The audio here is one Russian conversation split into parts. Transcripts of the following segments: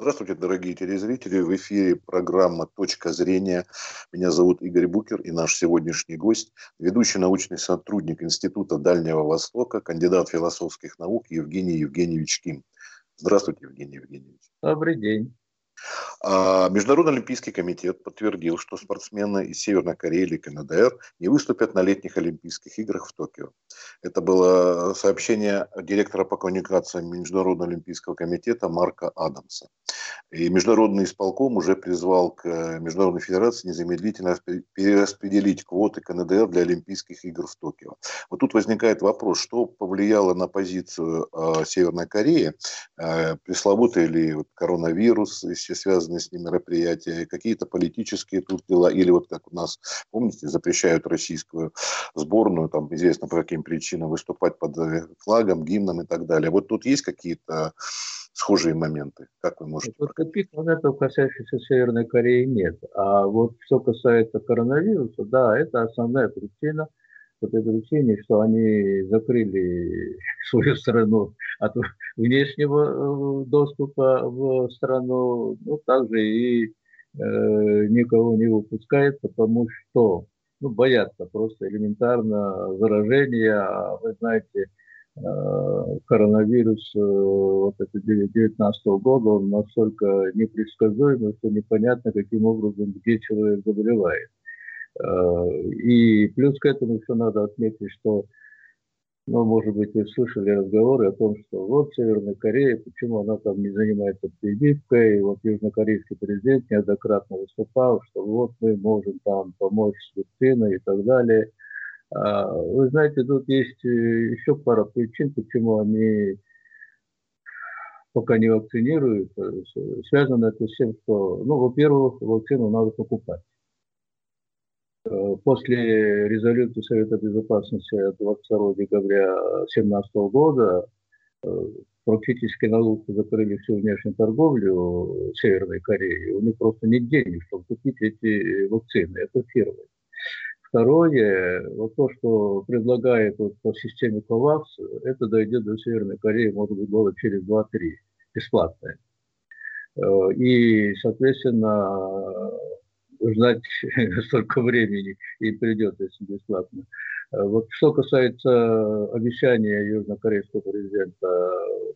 Здравствуйте, дорогие телезрители. В эфире программа «Точка зрения». Меня зовут Игорь Букер и наш сегодняшний гость – ведущий научный сотрудник Института Дальнего Востока, кандидат философских наук Евгений Евгеньевич Ким. Здравствуйте, Евгений Евгеньевич. Добрый день. А, Международный олимпийский комитет подтвердил, что спортсмены из Северной Кореи или КНДР не выступят на летних Олимпийских играх в Токио. Это было сообщение директора по коммуникациям Международного олимпийского комитета Марка Адамса. И Международный исполком уже призвал к Международной федерации незамедлительно перераспределить квоты КНДР для Олимпийских игр в Токио. Вот тут возникает вопрос, что повлияло на позицию э, Северной Кореи, э, пресловутый ли вот коронавирус, все связанные с ним мероприятия, какие-то политические тут дела, или вот как у нас, помните, запрещают российскую сборную, там известно по каким причинам, выступать под э, флагом, гимном и так далее. Вот тут есть какие-то схожие моменты? Как вы можете? Вот таких моментов, касающихся Северной Кореи, нет. А вот что касается коронавируса, да, это основная причина по той причине, что они закрыли свою страну от внешнего э, доступа в страну, ну, также и э, никого не выпускают, потому что ну, боятся просто элементарно заражения. А вы знаете, Э, коронавирус э, вот это 19 года, он настолько непредсказуемый, что непонятно, каким образом, где человек заболевает. Э, и плюс к этому еще надо отметить, что, ну, может быть, вы слышали разговоры о том, что вот Северная Корея, почему она там не занимается прививкой, вот южнокорейский президент неоднократно выступал, что вот мы можем там помочь с вакциной и так далее – а, вы знаете, тут есть э, еще пара причин, почему они пока не вакцинируют. Связано это с тем, что, ну, во-первых, вакцину надо покупать. Э, после резолюции Совета Безопасности от 22 декабря 2017 года э, практически на луку закрыли всю внешнюю торговлю Северной Кореи. У них просто нет денег, чтобы купить эти вакцины. Это первое. Второе, вот то, что предлагает вот по системе COVAX, это дойдет до Северной Кореи, может быть, года через 2-3, бесплатное. Э, и, соответственно, ждать столько времени и придет, если бесплатно. Э, вот что касается обещания южнокорейского президента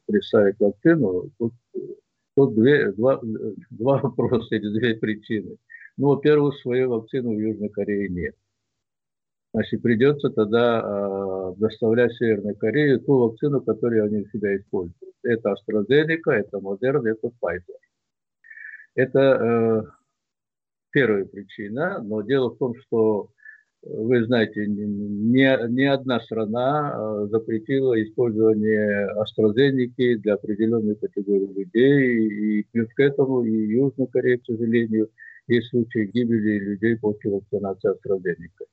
представить вакцину, тут, тут две, два, два вопроса или две причины. Ну, во-первых, своей вакцины в Южной Корее нет. Значит, придется тогда э, доставлять в Северную Корею ту вакцину, которую они у себя используют. Это AstraZeneca, это Moderna, это Pfizer. Это э, первая причина, но дело в том, что вы знаете, ни, ни одна страна э, запретила использование AstraZeneca для определенной категории людей, и плюс к этому и Южная Корея, к сожалению, есть случаи гибели людей после вакцинации AstraZeneca.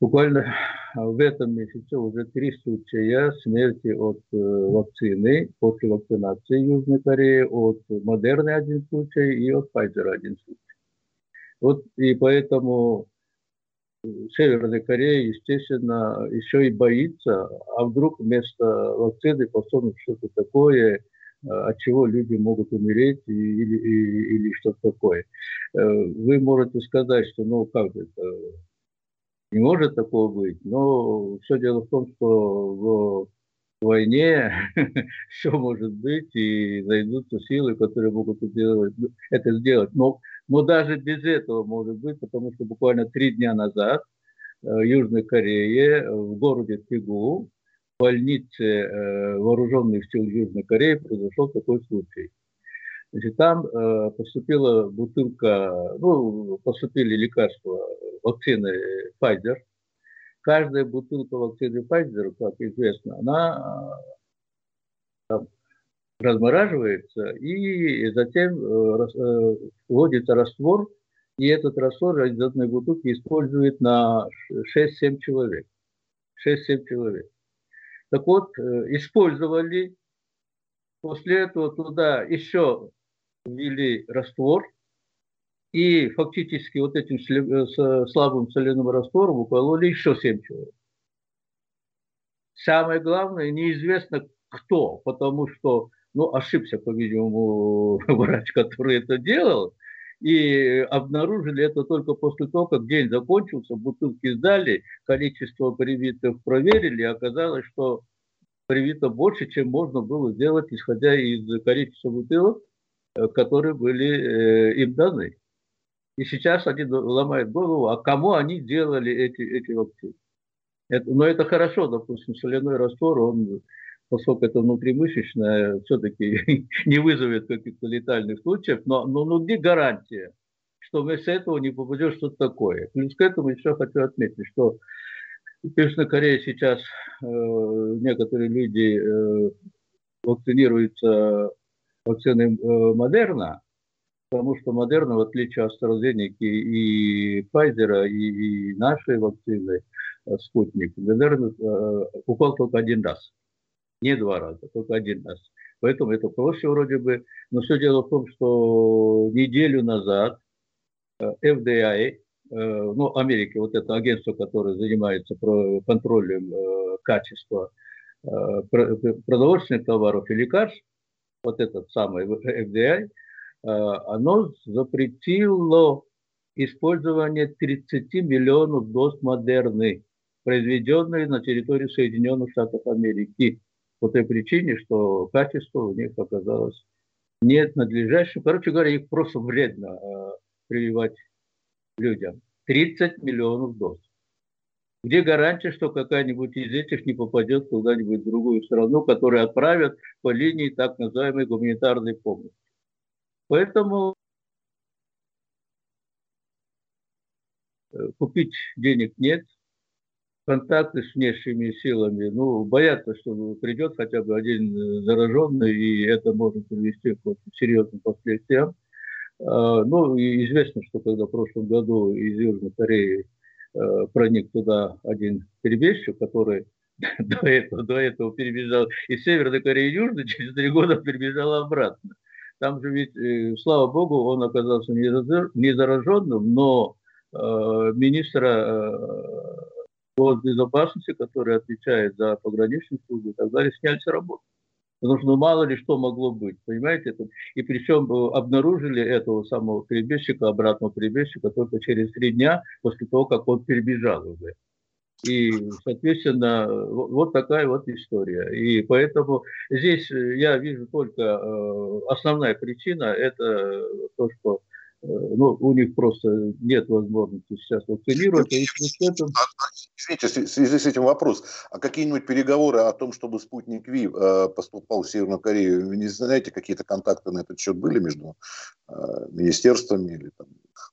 Буквально в этом месяце уже три случая смерти от э, вакцины после вакцинации Южной Кореи, от Модерны один случай и от Pfizer один случай. Вот и поэтому Северная Корея, естественно, еще и боится, а вдруг вместо вакцины посмотрим что-то такое, э, от чего люди могут умереть или, или, или что-то такое. Э, вы можете сказать, что ну как это, не может такого быть. Но все дело в том, что в войне все может быть, и найдутся силы, которые могут. Это сделать. Но, но даже без этого может быть, потому что буквально три дня назад э, в Южной Корее, в городе Тигу, в больнице э, вооруженных сил Южной Кореи произошел такой случай. Значит, там э, поступила бутылка, ну, поступили лекарства вакцины Pfizer. Каждая бутылка вакцины Pfizer, как известно, она размораживается и затем э, э, вводится раствор, и этот раствор одной бутылки использует на 6-7 человек. 6-7 человек. Так вот, э, использовали, после этого туда еще ввели раствор, и фактически вот этим слабым соляным раствором укололи еще 7 человек. Самое главное, неизвестно кто, потому что ну, ошибся, по-видимому, врач, который это делал, и обнаружили это только после того, как день закончился, бутылки сдали, количество привитых проверили, и оказалось, что привито больше, чем можно было сделать, исходя из количества бутылок, э, которые были э, им даны. И сейчас они ломают голову, а кому они делали эти, эти вакцины. Это, но это хорошо, допустим, соляной раствор, он, поскольку это внутримышечное, все-таки не вызовет каких-то летальных случаев, но, но, но где гарантия, что вместо этого не попадет что-то такое? Плюс к этому еще хочу отметить, что в Южной Корее сейчас э, некоторые люди э, вакцинируются вакциной э, Модерна, потому что Модерна, в отличие от AstraZeneca и Pfizer, и, и нашей вакцины э, Спутник, Модерна э, укол только один раз. Не два раза, только один раз. Поэтому это проще вроде бы. Но все дело в том, что неделю назад э, FDA Э, ну, Америки, вот это агентство, которое занимается контролем э, качества э, продовольственных товаров и лекарств, вот этот самый FDA, оно запретило использование 30 миллионов доз модерны, произведенные на территории Соединенных Штатов Америки. По той причине, что качество у них оказалось нет надлежащим. Короче говоря, их просто вредно прививать людям. 30 миллионов доз. Где гарантия, что какая-нибудь из этих не попадет куда-нибудь в другую страну, которую отправят по линии так называемой гуманитарной помощи? Поэтому э, купить денег нет, контакты с внешними силами, ну, боятся, что придет хотя бы один э, зараженный, и это может привести к серьезным последствиям. А, ну, известно, что когда в прошлом году из Южной Кореи э, проник туда один перебежчик, который до этого, до этого перебежал из Северной Кореи в Южной, через три года перебежал обратно. Там же ведь, э, слава богу, он оказался не зараженным, но министра госбезопасности, который отвечает за пограничную службу и так далее, сняли с работы. Потому что ну, мало ли что могло быть, понимаете? И причем э, обнаружили этого самого перебежчика, обратного перебежчика только через три дня после того, как он перебежал уже. И, соответственно, вот такая вот история. И поэтому здесь я вижу только э, основная причина – это то, что Э, ну, у них просто нет возможности сейчас вакцинировать. И этом... Извините, в связи с этим вопрос. А какие-нибудь переговоры о том, чтобы спутник Ви э, поступал в Северную Корею, вы не знаете, какие-то контакты на этот счет были между э, министерствами или там,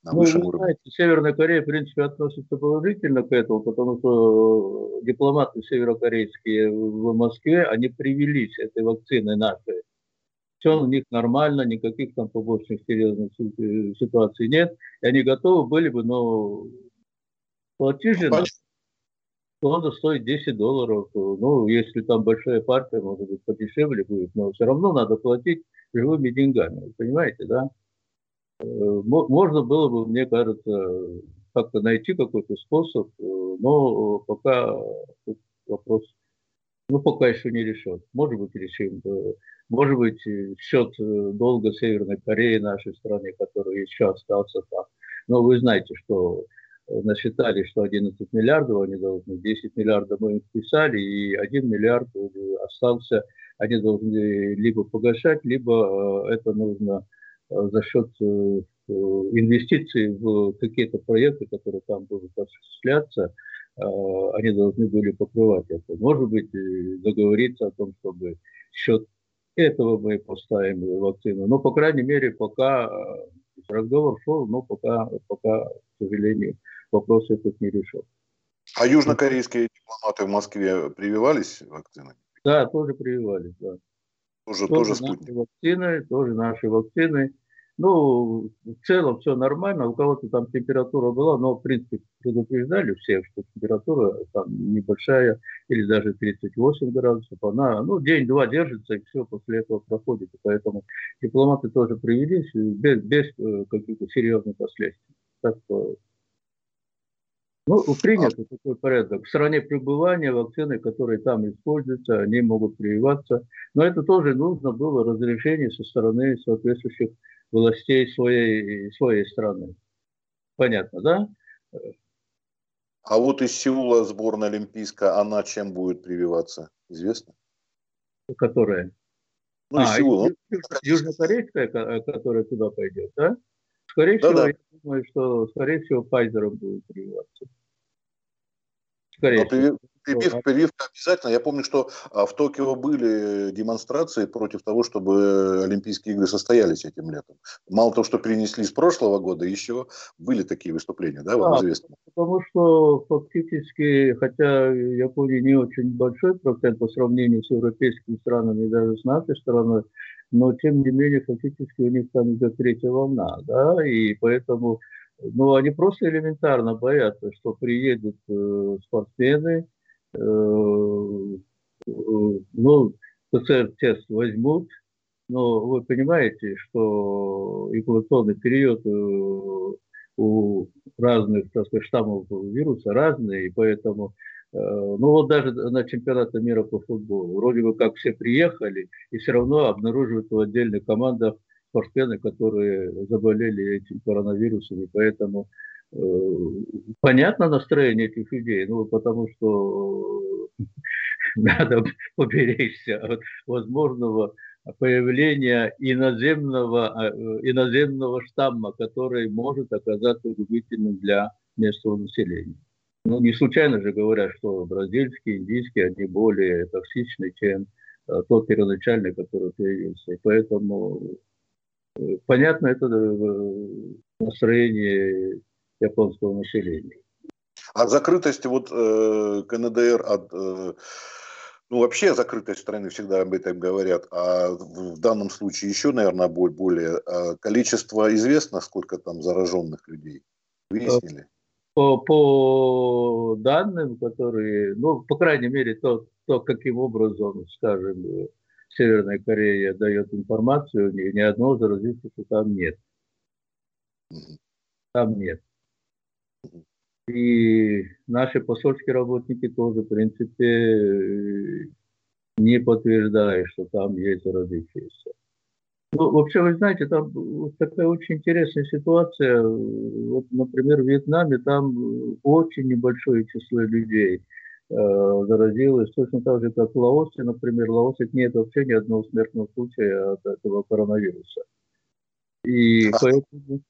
на ну, высшем уровне? Знаете, Северная Корея, в принципе, относится положительно к этому, потому что дипломаты северокорейские в Москве, они привелись этой вакциной нашей все у них нормально, никаких там побочных серьезных ситуаций нет, и они готовы были бы, но платежи надо стоить 10 долларов. Ну, если там большая партия, может быть, подешевле будет, но все равно надо платить живыми деньгами, понимаете, да? Э, можно было бы, мне кажется, как-то найти какой-то способ, э, но пока вопрос, ну, пока еще не решен. Может быть, решим может быть, счет э, долга Северной Кореи нашей стране, который еще остался там. Но вы знаете, что э, насчитали, что 11 миллиардов они должны, 10 миллиардов мы им списали, и 1 миллиард остался, они должны либо погашать, либо э, это нужно за счет инвестиций в какие-то проекты, которые там будут осуществляться, они должны были покрывать это. Может быть, договориться о том, чтобы счет этого мы поставим вакцину. Но, по крайней мере, пока э, разговор шел, но пока, пока, к сожалению, вопрос этот не решен. А южнокорейские дипломаты в Москве прививались вакциной? Да, тоже прививались, да. Тоже, тоже, тоже спутник. Наши вакцины, тоже наши вакцины. Ну, в целом все нормально, у кого-то там температура была, но, в принципе, предупреждали всех, что температура там небольшая, или даже 38 градусов, она, ну, день-два держится, и все после этого проходит, и поэтому дипломаты тоже привелись без, без э, каких-то серьезных последствий. Так что Ну, принят а... такой порядок. В стране пребывания вакцины, которые там используются, они могут прививаться. Но это тоже нужно было разрешение со стороны соответствующих властей своей, своей страны. Понятно, да? А вот из Сеула сборная олимпийская, она чем будет прививаться? Известно? Которая? Ну, а, Сеула. Южнокорейская, которая туда пойдет, да? Скорее да, всего, да. я думаю, что, скорее всего, Pfizer будет прививаться. Скорее Но всего. Прививка, прививка обязательно. Я помню, что а, в Токио были демонстрации против того, чтобы Олимпийские игры состоялись этим летом. Мало того, что перенесли с прошлого года, еще были такие выступления, да, вам да, известно? Потому что фактически, хотя Япония не очень большой процент по сравнению с европейскими странами и даже с нашей страной, но тем не менее фактически у них там идет третья волна, да, и поэтому ну, они просто элементарно боятся, что приедут э, спортсмены, Э, э, ну, ПЦР-тест возьмут, но вы понимаете, что инкубационный период э, у разных, так сказать, штаммов вируса разный, и поэтому, ну вот даже на чемпионаты мира по футболу, вроде бы как все приехали, и все равно обнаруживают в отдельных командах спортсмены, которые заболели этим коронавирусом, и поэтому Э, понятно настроение этих людей, ну, потому что надо поберечься от возможного появления иноземного, э, иноземного штамма, который может оказаться губительным для местного населения. Ну, не случайно же говорят, что бразильские, индийские, они более токсичны, чем э, тот первоначальный, который появился. И поэтому понятно это настроение японского населения. А закрытость вот э, КНДР от э, ну, вообще закрытость страны всегда об этом говорят, а в данном случае еще, наверное, более. А количество известно, сколько там зараженных людей? Выяснили? По, по данным, которые, ну, по крайней мере, то, то, каким образом, скажем, Северная Корея дает информацию, ни, ни одного заразившегося там нет. Там нет. И наши посольские работники тоже, в принципе, не подтверждают, что там есть родившиеся. Ну, вообще, вы знаете, там такая очень интересная ситуация. Вот, например, в Вьетнаме там очень небольшое число людей э, заразилось, точно так же, как в Лаосе, например. В Лаосе нет вообще ни одного смертного случая от этого коронавируса. И поэтому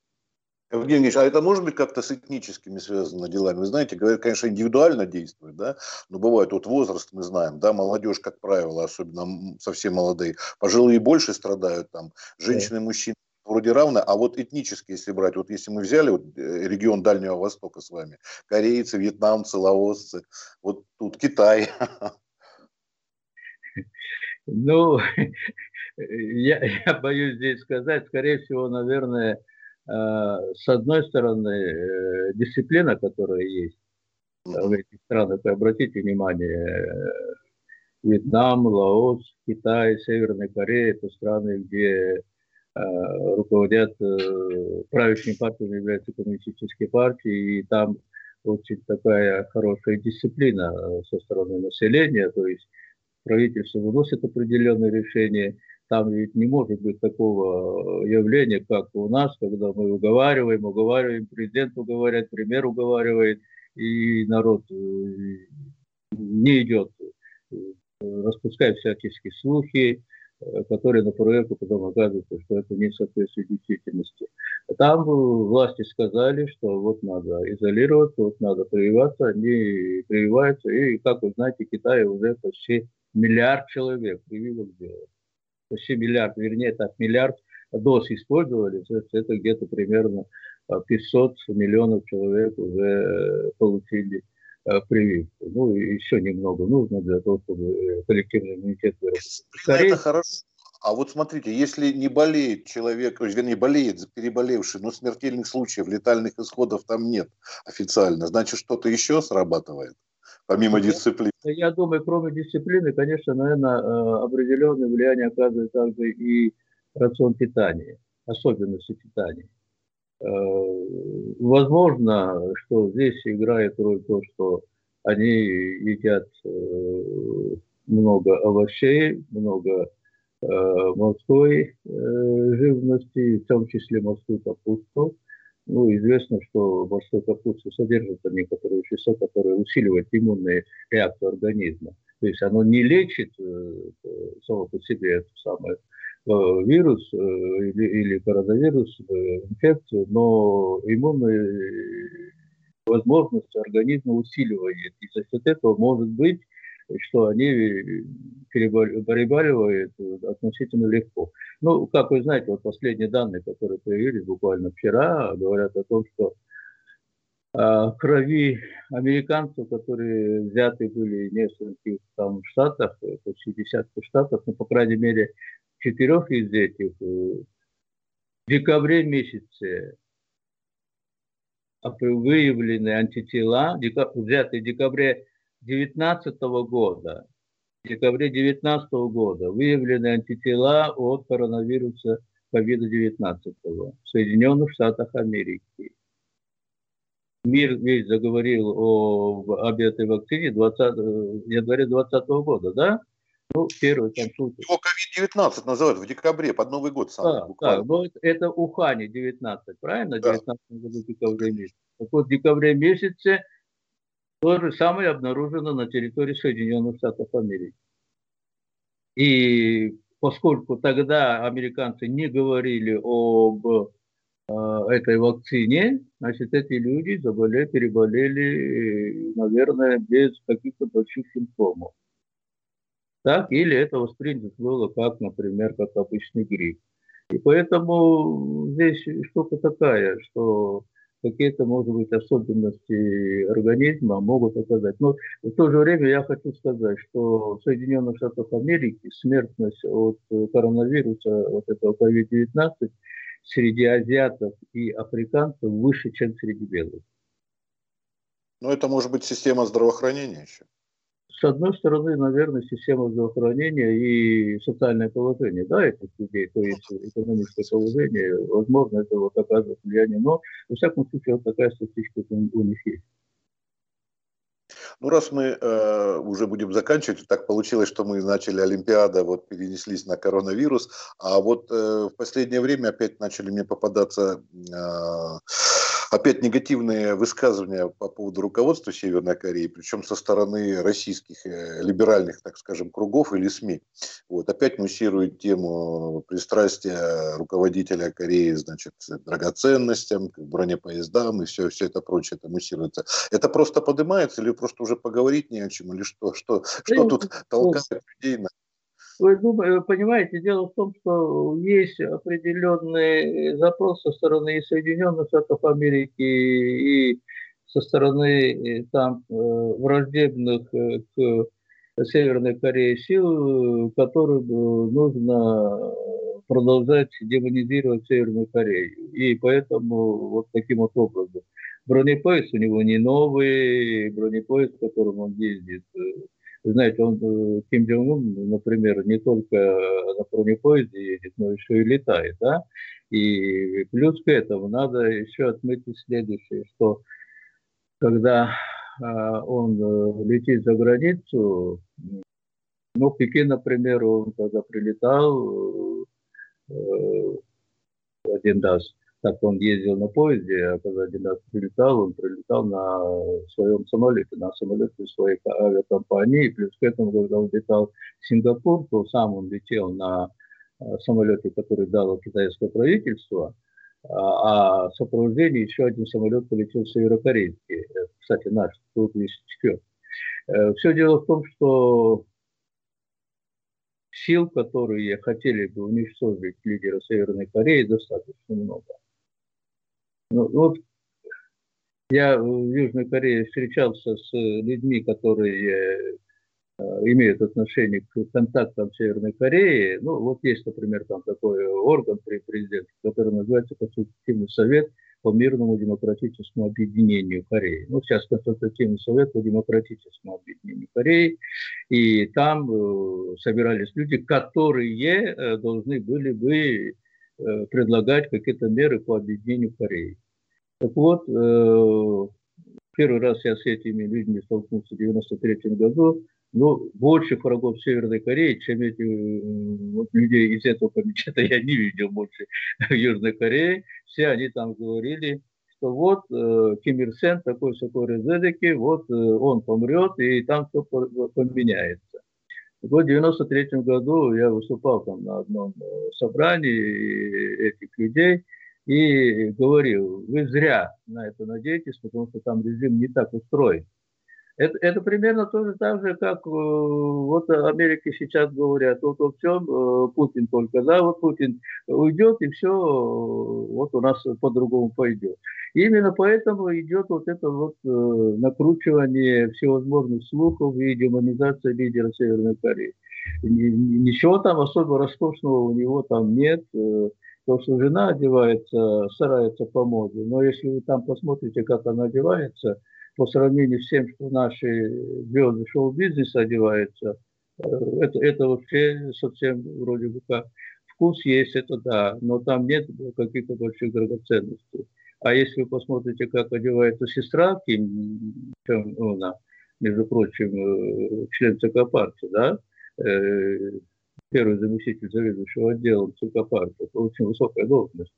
Евгений Ильич, а это может быть как-то с этническими связано делами? Вы знаете, говорят, конечно, индивидуально действует, да, но бывает вот возраст, мы знаем, да, молодежь, как правило, особенно совсем молодые, пожилые больше страдают, там, женщины и мужчины вроде равны, а вот этнически, если брать, вот если мы взяли вот э, регион Дальнего Востока с вами, корейцы, вьетнамцы, лаосцы, вот тут Китай. Ну, я, я боюсь здесь сказать, скорее всего, наверное, с одной стороны, э, дисциплина, которая есть в этих странах, обратите внимание, э, Вьетнам, Лаос, Китай, Северная Корея – это страны, где руководят правящими партиями являются коммунистические партии, и там очень такая хорошая дисциплина со стороны населения, то есть правительство выносит определенные решения, там ведь не может быть такого э, явления, как у нас, когда мы уговариваем, уговариваем, президент уговаривает, премьер уговаривает, и народ э, не идет, э, распускает всяческие слухи, которые на проверку потом оказывается, что это не соответствует действительности. Там власти сказали, что вот надо изолироваться, вот надо прививаться, они прививаются, и, как вы знаете, Китай уже почти миллиард человек прививок сделал почти миллиард, вернее, так, миллиард доз использовали, то есть это где-то примерно 500 а, миллионов человек уже э, получили а, прививку. Ну, и еще немного нужно для того, чтобы э, коллективный иммунитет вырос. Скорее... Это хорошо. А вот смотрите, если не болеет человек, вернее, болеет переболевший, но смертельных случаев, летальных исходов там нет официально, значит, что-то еще срабатывает? Помимо дисциплины? Я думаю, кроме дисциплины, конечно, наверное, э, определенное влияние оказывает также и рацион питания, особенности питания. Возможно, что здесь играет роль то, что они едят много овощей, много морской живности, в том числе морскую капусту. Ну, известно, что морской капуста содержит некоторые вещества, которые усиливают иммунную реакцию организма. То есть оно не лечит э, само по себе это самое э, вирус э, или, или коронавирус, инфекцию, но иммунные возможности организма усиливает. И за счет этого может быть что они переболевают относительно легко. Ну, как вы знаете, вот последние данные, которые появились буквально вчера, говорят о том, что а, крови американцев, которые взяты были в нескольких там штатах, почти десятки штатов, но, по крайней мере, четырех из этих, э, в декабре месяце выявлены антитела, взятые в декабре 2019 года, в декабре 2019 года выявлены антитела от коронавируса COVID-19 в Соединенных Штатах Америки. Мир весь заговорил о, об этой вакцине 20, январе 2020 года, да? Ну, первый там случай. Его COVID-19 называют в декабре, под Новый год. Сам, да, буквально. да, но это, это Ухане 19, правильно? Да. 19 году декабре месяце. Так вот, в декабре месяце то же самое обнаружено на территории Соединенных Штатов Америки. И поскольку тогда американцы не говорили об э, этой вакцине, значит, эти люди заболели, переболели, наверное, без каких-то больших симптомов. Так, или это воспринято было как, например, как обычный грипп. И поэтому здесь штука такая, что какие-то, может быть, особенности организма могут оказать. Но в то же время я хочу сказать, что в Соединенных Штатах Америки смертность от коронавируса, вот этого COVID-19, среди азиатов и африканцев выше, чем среди белых. Но это может быть система здравоохранения еще с одной стороны, наверное, система здравоохранения и социальное положение, да, этих людей, то есть экономическое положение, возможно, это вот оказывает влияние, но, во всяком случае, вот такая статистика у них есть. Ну, раз мы э, уже будем заканчивать, так получилось, что мы начали Олимпиада, вот перенеслись на коронавирус, а вот э, в последнее время опять начали мне попадаться э, опять негативные высказывания по поводу руководства Северной Кореи, причем со стороны российских э, либеральных, так скажем, кругов или СМИ. Вот, опять муссирует тему пристрастия руководителя Кореи, значит, драгоценностям, к бронепоездам и все, все это прочее, это муссируется. Это просто поднимается или просто уже поговорить не о чем, или что, что, что тут толкает людей на вы понимаете, дело в том, что есть определенный запрос со стороны и Соединенных Штатов Америки, и со стороны э, там э, враждебных э, к Северной Корее сил, которым нужно продолжать демонизировать Северную Корею. И поэтому вот таким вот образом. Бронепоезд у него не новый, бронепоезд, которым он ездит, знаете, он, э, Ким Джong Ун, например, не только на бронепоезде едет, но еще и летает, да. И плюс к этому надо еще отметить следующее, что когда а, он э, летит за границу, ну, Пекин, например, он когда прилетал э, один раз, так он ездил на поезде, а когда один раз прилетал, он прилетал на своем самолете, на самолете своей авиакомпании. Плюс к этому, когда он летал в Сингапур, то сам он летел на э, самолете, который дало китайское правительство, а, а в сопровождении еще один самолет полетел северокорейский, э, кстати, наш, Ту-34. Э, Все дело в том, что сил, которые хотели бы уничтожить лидера Северной Кореи, достаточно много. Ну, вот я в Южной Корее встречался с людьми, которые э, имеют отношение к контактам Северной Кореи. Ну, вот есть, например, там такой орган при президенте, который называется Консультативный совет по мирному демократическому объединению Кореи. Ну, сейчас Консультативный совет по демократическому объединению Кореи. И там э, собирались люди, которые э, должны были бы предлагать какие-то меры по объединению Кореи. Так вот, первый раз я с этими людьми столкнулся в 1993 году, но больше врагов Северной Кореи, чем эти вот, людей из этого комитета я не видел больше в Южной Корее. Все они там говорили, что вот э, Ким Ир Сен такой такой резедеки, вот э, он помрет, и там все поменяется. В 1993 году я выступал там на одном э, собрании этих людей и говорил, вы зря на это надеетесь, потому что там режим не так устроен. Это, это примерно то же так же, как э, вот Америки сейчас говорят, вот во всем э, Путин только, да, вот Путин уйдет и все, э, вот у нас по-другому пойдет. Именно поэтому идет вот это вот э, накручивание всевозможных слухов и демонизация лидера Северной Кореи. Ничего там особо роскошного у него там нет. Э, то, что жена одевается, старается по моде. Но если вы там посмотрите, как она одевается – по сравнению с тем, что наши звезды шоу-бизнеса одеваются, э, это, это вообще совсем вроде бы как вкус есть, это да, но там нет каких-то больших драгоценностей. А если вы посмотрите, как одевается сестра Ким Чен между прочим, э, член ЦК партии, да, э, первый заместитель заведующего отделом ЦК партии, очень высокая должность,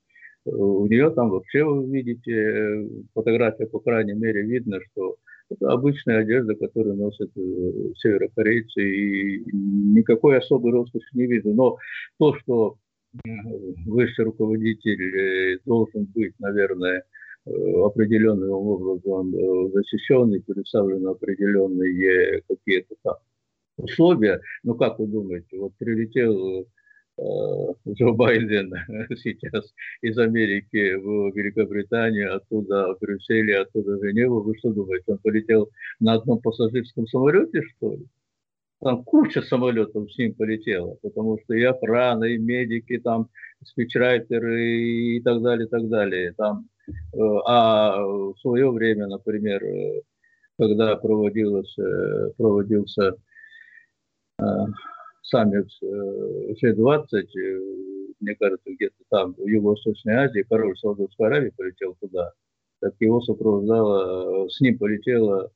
у нее там вообще, вы видите, э, фотография, по крайней мере, видно, что это обычная одежда, которую носят э, северокорейцы, и никакой особой роскоши не видно. Но то, что высший руководитель э, должен быть, наверное, определенным образом защищен и представлены определенные какие-то там условия. Ну, как вы думаете, вот прилетел Э, Джо Байден сейчас из Америки в Великобританию, оттуда в Брюсселе, оттуда в Женеву. Вы что думаете, он полетел на одном пассажирском самолете, что ли? Там куча самолетов с ним полетела, потому что и охрана, и медики, там спичрайтеры и так далее, и так далее. Там, э, а в свое время, например, э, когда проводилось, проводился саммит G20, э, э, мне кажется, где-то там, в Юго-Восточной Азии, король Саудовской Аравии полетел туда, так его сопровождала, с ним полетела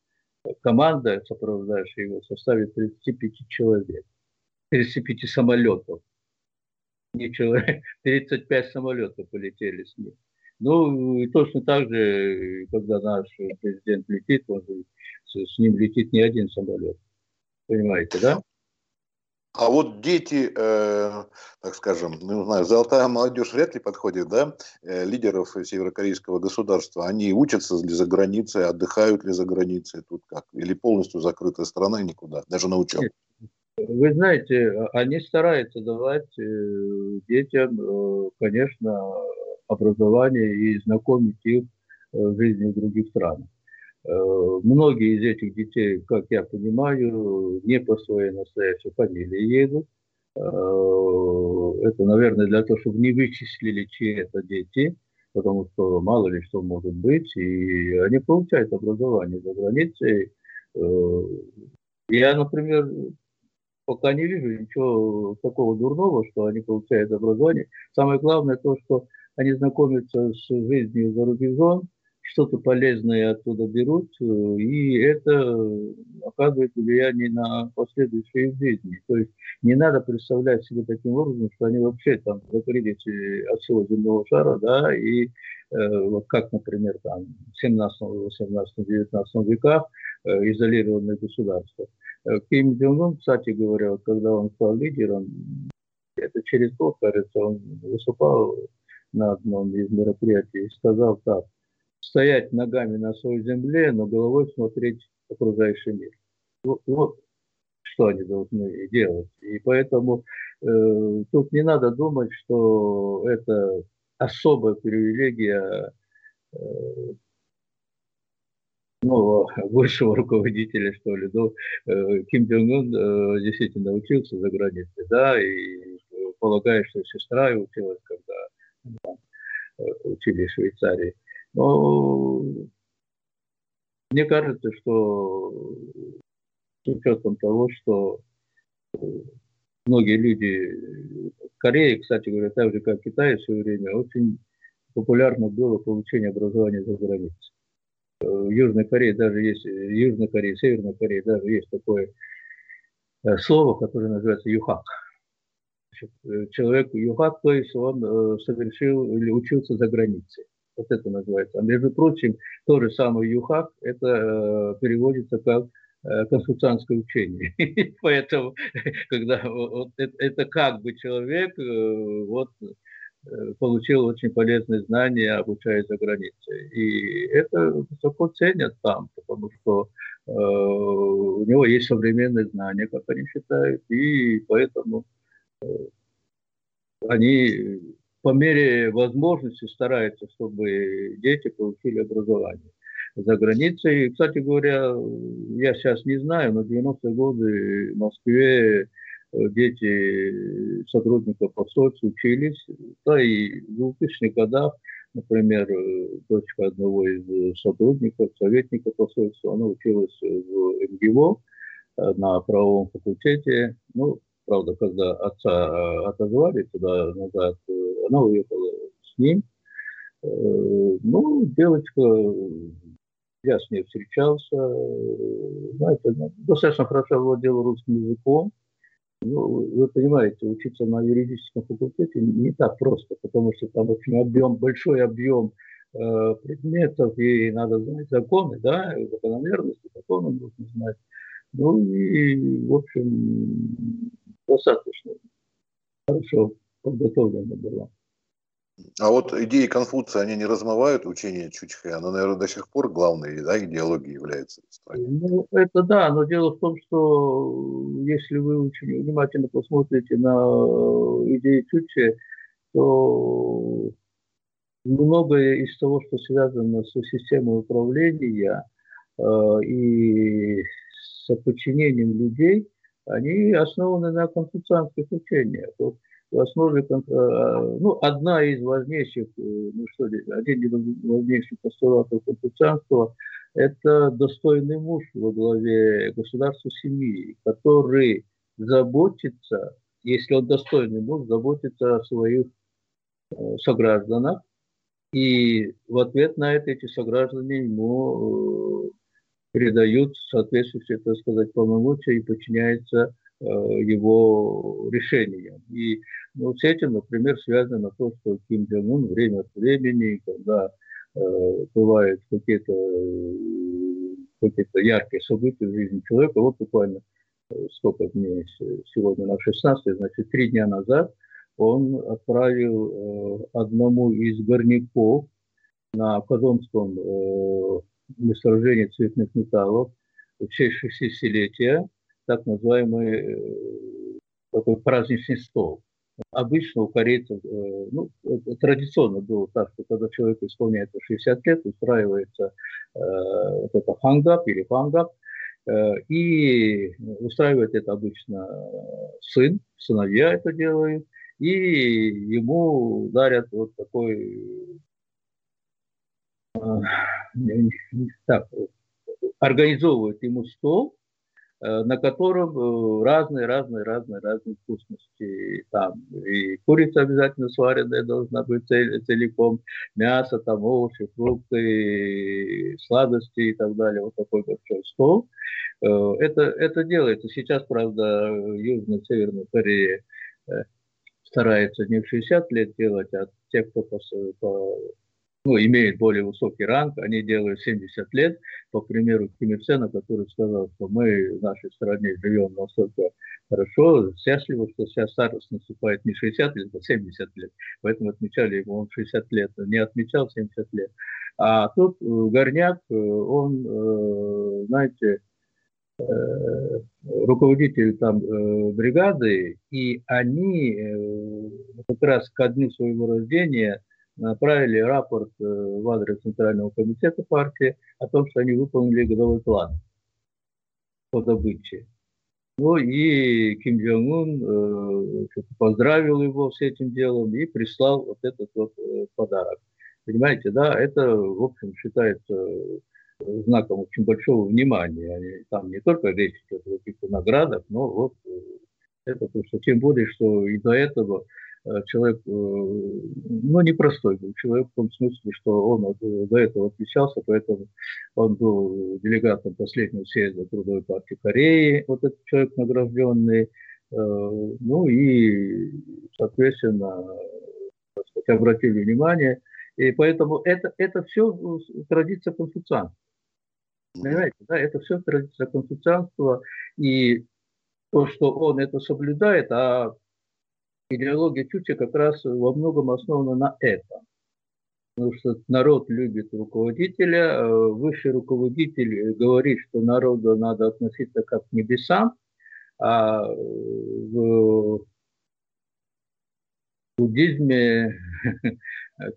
команда, сопровождающая его, в составе 35 человек, 35 самолетов. Не человек, 35 самолетов полетели с ним. Ну, и точно так же, когда наш президент летит, он, с ним летит не один самолет. Понимаете, да? А вот дети, э, так скажем, ну, знаю, золотая молодежь вряд ли подходит, да, э, лидеров северокорейского государства, они учатся ли за границей, отдыхают ли за границей тут как, или полностью закрытая страна никуда, даже на учебу? Вы знаете, они стараются давать э, детям, э, конечно, образование и знакомить их э, с жизнью других странах. Э, многие из этих детей, как я понимаю, не по своей настоящей фамилии едут. Э, это, наверное, для того, чтобы не вычислили, чьи это дети, потому что мало ли что может быть. И они получают образование за границей. Э, я, например, пока не вижу ничего такого дурного, что они получают образование. Самое главное то, что они знакомятся с жизнью за рубежом, что-то полезное оттуда берут, э, и это оказывает влияние на последующие жизни. То есть не надо представлять себе таким образом, что они вообще там закрылись от всего земного шара, да, и э, вот как, например, там в 17, 18, 19 веках э, изолированное государство. Э, Ким Джонг Ун, кстати говоря, вот когда он стал лидером, это через год, кажется, он выступал на одном из мероприятий и сказал так, стоять ногами на своей земле, но головой смотреть окружающий мир. Вот, вот что они должны делать. И поэтому э, тут не надо думать, что это особая привилегия э, нового высшего руководителя, что ли. Ну, э, Ким Джong Ун э, действительно учился за границей, да, и полагаю, что сестра училась, когда там, э, учили в Швейцарии. Но мне кажется, что с учетом того, что многие люди в Корее, кстати говоря, так же, как в Китае в свое время, очень популярно было получение образования за границей. Э, в Южной Корее даже есть, Южной Корее, Северной Корее даже есть такое э, слово, которое называется юхак. Значит, человек юхак, то есть он совершил или учился за границей. Вот это называется. А между прочим, то же самое юхак, это э, переводится как э, конфуцианское учение. Поэтому, когда это, это как бы человек э, вот, получил очень полезные знания, обучаясь за границей. И это высоко ценят там, потому что э, у него есть современные знания, как они считают, и поэтому э, они по мере возможности старается, чтобы дети получили образование за границей. Кстати говоря, я сейчас не знаю, но 90-е годы в Москве э, дети сотрудников посольств учились, да и в 2000-х годах, например, э, дочка одного из сотрудников, советника посольства, она училась в МГИО э, на правовом факультете. Ну, правда, когда отца отозвали туда назад, она уехала с ним. Э, ну, девочка, я с ней встречался, знаете, достаточно хорошо владела русским языком. Ну, вы понимаете, учиться на юридическом факультете не так просто, потому что там очень объем, большой объем э, предметов, и надо знать законы, да, закономерности, законы нужно знать. Ну и, в общем, достаточно хорошо подготовлена была. А вот идеи Конфуция, они не размывают учение Чучхэ? Оно, наверное, до сих пор главной да, идеологией является в стране. Ну, это да, но дело в том, что если вы очень внимательно посмотрите на идеи Чучхэ, то многое из того, что связано со системой управления э, и с подчинением людей, они основаны на конфуцианских учениях. Вот в основе, э, ну, одна из важнейших, э, ну что ли, один из важнейших постулатов конфуцианства – это достойный муж во главе государства семьи, который заботится, если он достойный муж, заботится о своих э, согражданах, и в ответ на это эти сограждане ему передают соответствующие, так сказать, полномочия и подчиняются его решениям. И ну, с этим, например, связано то, что Ким Чен Ун время от времени, когда э, бывают какие-то какие-то яркие события в жизни человека, вот буквально э, сколько дней сегодня на 16, значит, три дня назад он отправил э, одному из горняков на Казонском э, месторождение цветных металлов в честь 60-летия, так называемый э, такой праздничный стол. Обычно у корейцев, э, ну, традиционно было так, что когда человек исполняется 60 лет, устраивается э, вот это хангап или фангап, э, и устраивает это обычно сын, сыновья это делают, и ему дарят вот такой так, организовывают ему стол, э, на котором разные, разные, разные, разные вкусности. Там и курица обязательно сваренная должна быть целиком, мясо, там овощи, фрукты, сладости и так далее. Вот такой большой стол. Э, это, это делается. Сейчас, правда, Южно-Северная Корея э, старается не в 60 лет делать, а те, кто по, по ну, имеют более высокий ранг, они делают 70 лет, по примеру Ким Ир Сена, который сказал, что мы в нашей стране живем настолько хорошо, счастливо, что сейчас старость наступает не 60 лет, а 70 лет. Поэтому отмечали ему, он 60 лет не отмечал 70 лет. А тут э, Горняк, э, он, э, знаете, руководитель там бригады, и они как раз ко дню своего рождения – направили рапорт э, в адрес Центрального комитета партии о том, что они выполнили годовой план по добыче. Ну и Ким Джong Ун э, поздравил его с этим делом и прислал вот этот вот э, подарок. Понимаете, да, это, в общем, считается знаком очень большого внимания. Там не только речь идет о каких-то наградах, но вот Это то, что тем более, что и до этого э, человек, э, ну, непростой был человек в том смысле, что он до этого отличался, поэтому он был делегатом последнего съезда Трудовой партии Кореи, вот этот человек награжденный, ну и, соответственно, сказать, обратили внимание, и поэтому это, это все традиция конфуцианства. Понимаете, да, это все традиция конфуцианства, и то, что он это соблюдает, а идеология Чуча как раз во многом основана на этом. Потому что народ любит руководителя, э, высший руководитель говорит, что народу надо относиться как к небесам, а в буддизме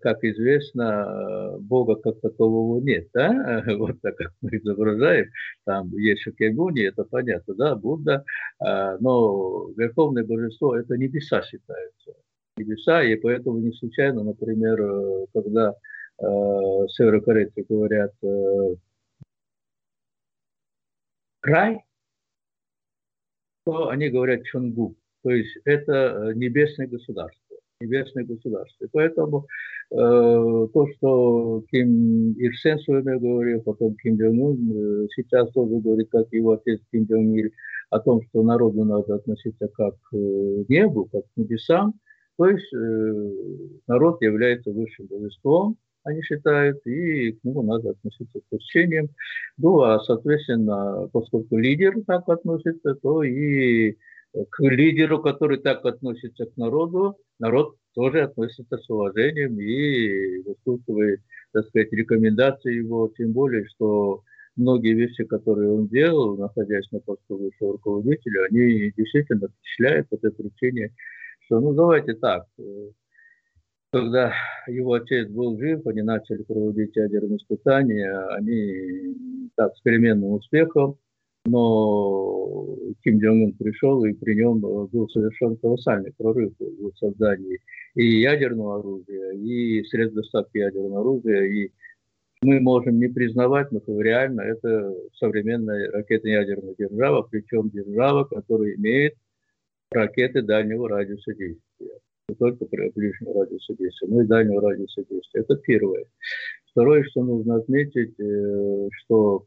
как известно, Бога как такового нет, да? Вот так как мы изображаем, там есть Шакьямуни, это понятно, да, Будда, а, но Верховное Божество – это небеса считаются, небеса, и поэтому не случайно, например, когда э, северокорейцы говорят э, край, то они говорят чонгу, то есть это э, небесное государство небесное государство. И поэтому э, то, что Ким Ир Сен время говорил, потом Ким Джон Ун, э, сейчас тоже говорит, как его отец Ким Джон Ир, о том, что народу надо относиться как к э, небу, как к небесам. То есть э, народ является высшим божеством, они считают, и к нему надо относиться с почтением. Ну, а, соответственно, поскольку лидер так относится, то и к лидеру, который так относится к народу, народ тоже относится с уважением и выслушивает, так сказать, рекомендации его, тем более, что многие вещи, которые он делал, находясь на посту высшего руководителя, они действительно впечатляют по той причине, что, ну, давайте так, когда его отец был жив, они начали проводить ядерные испытания, они так, с переменным успехом, но Ким Джong Ун пришел, и при нем э, был совершен колоссальный прорыв в создании и ядерного оружия, и средств доставки ядерного оружия, и мы можем не признавать, но реально это современная ракетно-ядерная держава, причем держава, которая имеет ракеты дальнего радиуса действия. Не только ближнего радиуса действия, но и дальнего радиуса действия. Это первое. Второе, что нужно отметить, э, что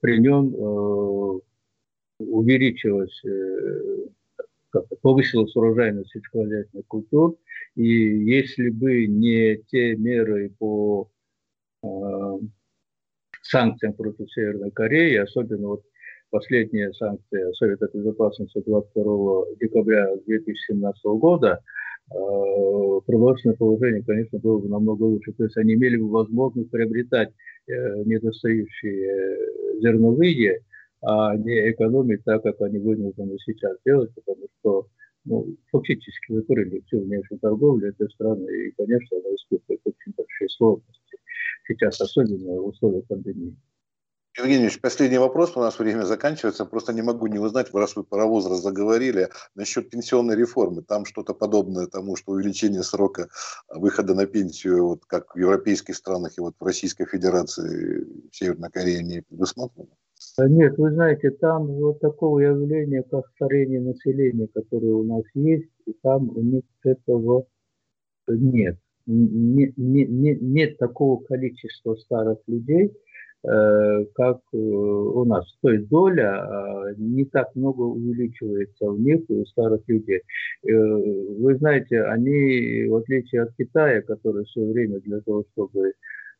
при нем э, увеличилась, э, повысилась урожайность сельскохозяйственных культур, и если бы не те меры по э, санкциям против Северной Кореи, особенно вот последняя санкция Совета Безопасности 22 декабря 2017 года, продовольственное положение, конечно, было бы намного лучше. То есть они имели бы возможность приобретать недостающие зерновые, а не экономить так, как они вынуждены сейчас делать, потому что ну, фактически закрыли всю внешнюю торговлю этой страны, и, конечно, она испытывает очень большие сложности сейчас, особенно в условиях пандемии. Евгений последний вопрос, у нас время заканчивается. Просто не могу не узнать, раз вы про возраст заговорили, насчет пенсионной реформы. Там что-то подобное тому, что увеличение срока выхода на пенсию, вот как в европейских странах и вот в Российской Федерации, в Северной Корее не предусмотрено? Нет, вы знаете, там вот такого явления, как старение населения, которое у нас есть, и там у них этого нет. Не, не, не, нет такого количества старых людей, как э, у нас. То есть доля а, не так много увеличивается в них у старых людей. Э, вы знаете, они, в отличие от Китая, который все время для того, чтобы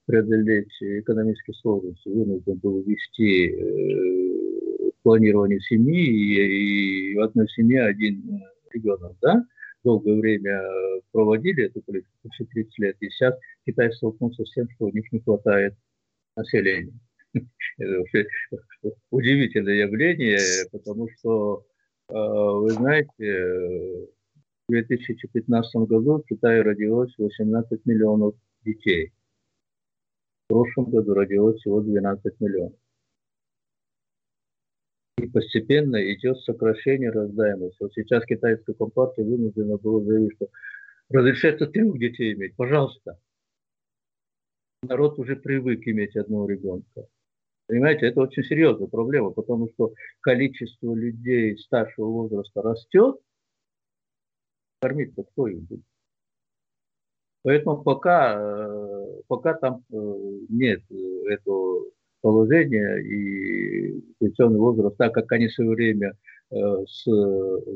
преодолеть экономические сложности, вынужден был вести планирование семьи, и, в одной семье один ребенок, да, долгое время проводили эту политику, почти 30 лет, и сейчас Китай столкнулся с тем, что у них не хватает населения. Это вообще удивительное явление, потому что, э, вы знаете, в 2015 году в Китае родилось 18 миллионов детей. В прошлом году родилось всего 12 миллионов. И постепенно идет сокращение рождаемости. Вот сейчас китайская компартия вынуждена была заявить, что разрешается трех детей иметь, пожалуйста народ уже привык иметь одного ребенка. Понимаете, это очень серьезная проблема, потому что количество людей старшего возраста растет, кормить-то кто их будет? Поэтому пока, э, пока там э, нет этого положения и пенсионный возраст, так как они в свое время э, с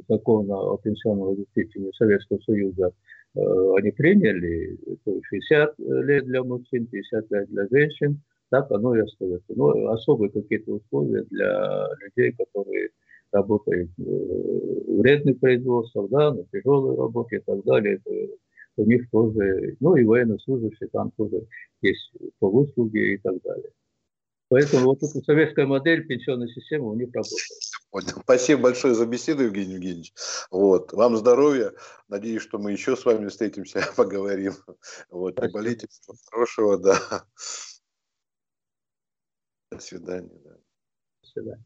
закона о пенсионном обеспечении Советского Союза они приняли, 60 лет для мужчин, 50 лет для женщин, так оно и остается. Но особые какие-то условия для людей, которые работают в вредных производствах, да, на тяжелой работе и так далее, это у них тоже, ну и военнослужащие, там тоже есть по выслуге и так далее. Поэтому вот эта советская модель пенсионной системы у них работает. Понял. Спасибо большое за беседу, Евгений Евгеньевич. Вот. Вам здоровья. Надеюсь, что мы еще с вами встретимся, поговорим. Вот. Не болейте. Всего хорошего, да. До свидания. Да. До свидания.